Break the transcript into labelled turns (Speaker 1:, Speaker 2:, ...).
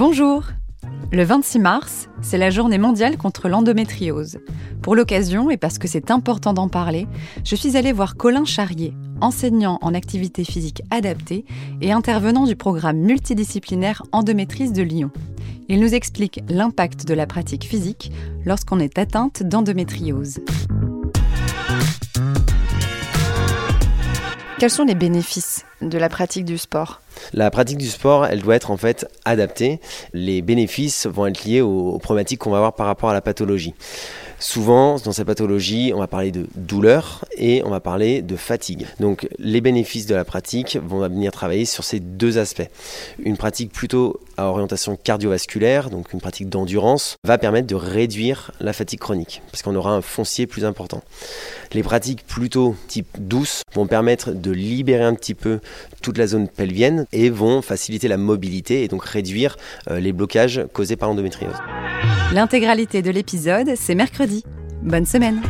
Speaker 1: Bonjour Le 26 mars, c'est la journée mondiale contre l'endométriose. Pour l'occasion, et parce que c'est important d'en parler, je suis allée voir Colin Charrier, enseignant en activité physique adaptée et intervenant du programme multidisciplinaire endométrise de Lyon. Il nous explique l'impact de la pratique physique lorsqu'on est atteinte d'endométriose. Quels sont les bénéfices de la pratique du sport?
Speaker 2: La pratique du sport, elle doit être en fait adaptée. Les bénéfices vont être liés aux, problématiques qu'on va avoir par rapport à la pathologie. Souvent, dans ces pathologies, on va parler de douleur et on va parler de fatigue. Donc, les bénéfices de la pratique vont venir travailler sur ces deux aspects. Une pratique plutôt à orientation cardiovasculaire, donc une pratique d'endurance, va permettre de réduire la fatigue chronique, parce qu'on aura un foncier plus important. Les pratiques plutôt type douce vont permettre de libérer un petit peu toute la zone pelvienne et vont faciliter la mobilité et donc réduire euh, les blocages causés par l'endométriose.
Speaker 1: L'intégralité de l'épisode, c'est mercredi. Bonne semaine